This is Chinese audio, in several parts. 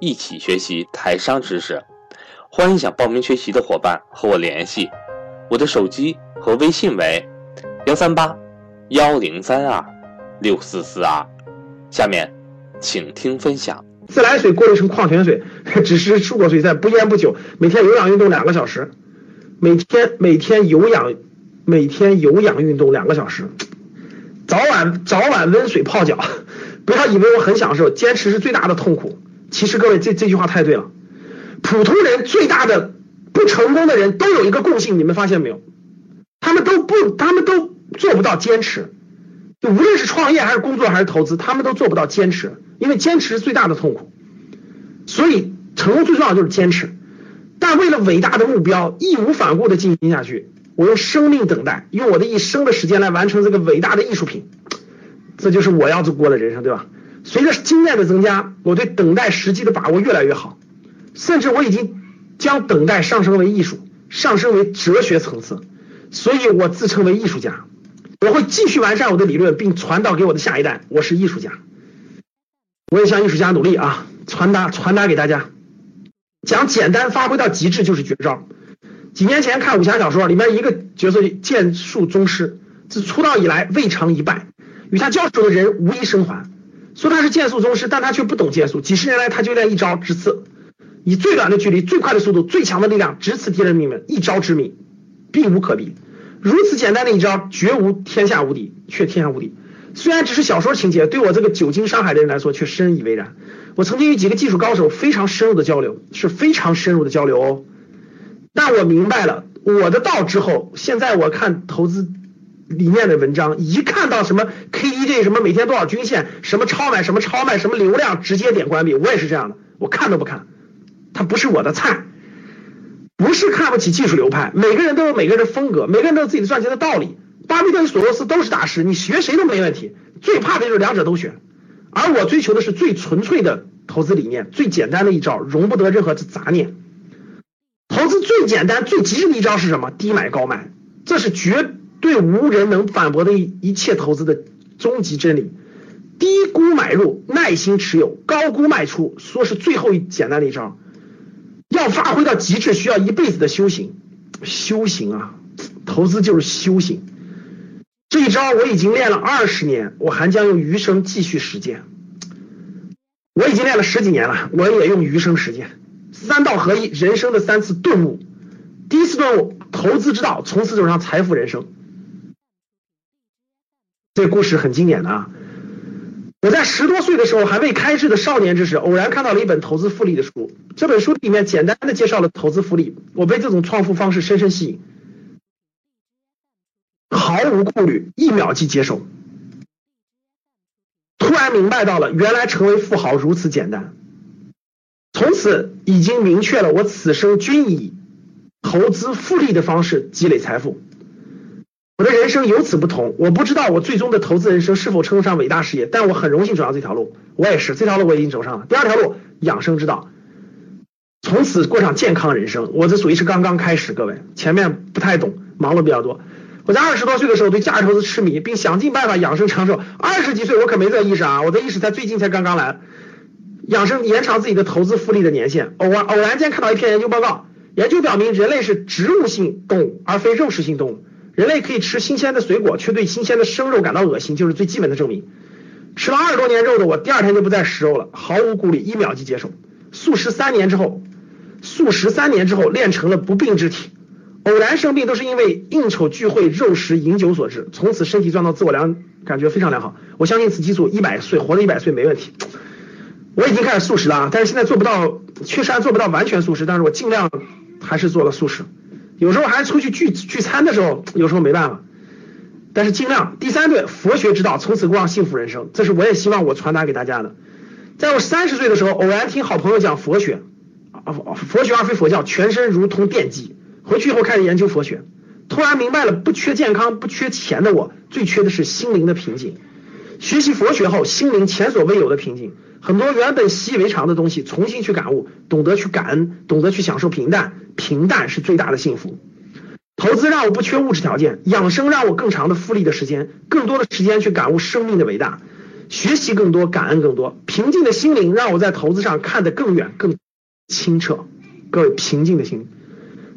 一起学习台商知识，欢迎想报名学习的伙伴和我联系，我的手机和微信为幺三八幺零三二六四四二。下面请听分享。自来水过滤成矿泉水，只是漱口水，在不烟不酒，每天有氧运动两个小时，每天每天有氧每天有氧运动两个小时，早晚早晚温水泡脚，不要以为我很享受，坚持是最大的痛苦。其实各位，这这句话太对了。普通人最大的不成功的人都有一个共性，你们发现没有？他们都不，他们都做不到坚持。就无论是创业还是工作还是投资，他们都做不到坚持，因为坚持是最大的痛苦。所以成功最重要就是坚持。但为了伟大的目标，义无反顾的进行下去，我用生命等待，用我的一生的时间来完成这个伟大的艺术品，这就是我要过的人生，对吧？随着经验的增加，我对等待时机的把握越来越好，甚至我已经将等待上升为艺术，上升为哲学层次。所以我自称为艺术家，我会继续完善我的理论，并传导给我的下一代。我是艺术家，我也向艺术家努力啊，传达传达给大家，讲简单发挥到极致就是绝招。几年前看武侠小说，里面一个角色剑术宗师，自出道以来未尝一败，与他交手的人无一生还。说他是剑术宗师，但他却不懂剑术。几十年来，他就练一招直刺，以最短的距离、最快的速度、最强的力量直刺敌人命门，一招致命，避无可避。如此简单的一招，绝无天下无敌，却天下无敌。虽然只是小说情节，对我这个久经商海的人来说却深以为然。我曾经与几个技术高手非常深入的交流，是非常深入的交流哦。但我明白了我的道之后，现在我看投资。里面的文章一看到什么 KDJ 什么每天多少均线，什么超买什么超卖什么流量，直接点关闭。我也是这样的，我看都不看，它不是我的菜。不是看不起技术流派，每个人都有每个人的风格，每个人都有自己的赚钱的道理。巴菲特索罗斯都是大师，你学谁都没问题。最怕的就是两者都选，而我追求的是最纯粹的投资理念，最简单的一招，容不得任何的杂念。投资最简单最极致的一招是什么？低买高卖，这是绝。对无人能反驳的一一切投资的终极真理，低估买入，耐心持有，高估卖出，说是最后一简单的一招，要发挥到极致，需要一辈子的修行。修行啊，投资就是修行。这一招我已经练了二十年，我还将用余生继续实践。我已经练了十几年了，我也用余生实践。三道合一，人生的三次顿悟。第一次顿悟，投资之道，从此走上财富人生。这故事很经典的啊！我在十多岁的时候，还未开智的少年之时，偶然看到了一本投资复利的书。这本书里面简单的介绍了投资复利，我被这种创富方式深深吸引，毫无顾虑，一秒即接受。突然明白到了，原来成为富豪如此简单。从此已经明确了，我此生均以投资复利的方式积累财富。我的人生由此不同，我不知道我最终的投资人生是否称得上伟大事业，但我很荣幸走上这条路。我也是，这条路我已经走上了。第二条路，养生之道，从此过上健康人生。我这属于是刚刚开始，各位前面不太懂，忙碌比较多。我在二十多岁的时候对价值投资痴迷，并想尽办法养生长寿。二十几岁我可没这意识啊，我的意识才最近才刚刚来，养生延长自己的投资复利的年限。偶然偶然间看到一篇研究报告，研究表明人类是植物性动物，而非肉食性动物。人类可以吃新鲜的水果，却对新鲜的生肉感到恶心，就是最基本的证明。吃了二十多年肉的我，第二天就不再食肉了，毫无顾虑，一秒即接受。素食三年之后，素食三年之后练成了不病之体。偶然生病都是因为应酬聚会、肉食、饮酒所致。从此身体状态自我良感觉非常良好。我相信此激素一百岁活到一百岁没问题。我已经开始素食了，但是现在做不到，确实还做不到完全素食，但是我尽量还是做了素食。有时候还出去聚聚餐的时候，有时候没办法，但是尽量。第三对佛学之道，从此过上幸福人生，这是我也希望我传达给大家的。在我三十岁的时候，偶然听好朋友讲佛学，佛学而非佛教，全身如同电击。回去以后开始研究佛学，突然明白了，不缺健康、不缺钱的我，最缺的是心灵的平静。学习佛学后，心灵前所未有的平静。很多原本习以为常的东西，重新去感悟，懂得去感恩，懂得去享受平淡。平淡是最大的幸福。投资让我不缺物质条件，养生让我更长的复利的时间，更多的时间去感悟生命的伟大。学习更多，感恩更多，平静的心灵让我在投资上看得更远、更清澈。各位，平静的心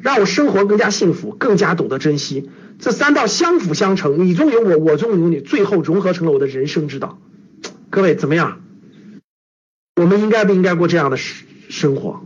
让我生活更加幸福，更加懂得珍惜。这三道相辅相成，你中有我，我中有你，最后融合成了我的人生之道。各位怎么样？我们应该不应该过这样的生生活？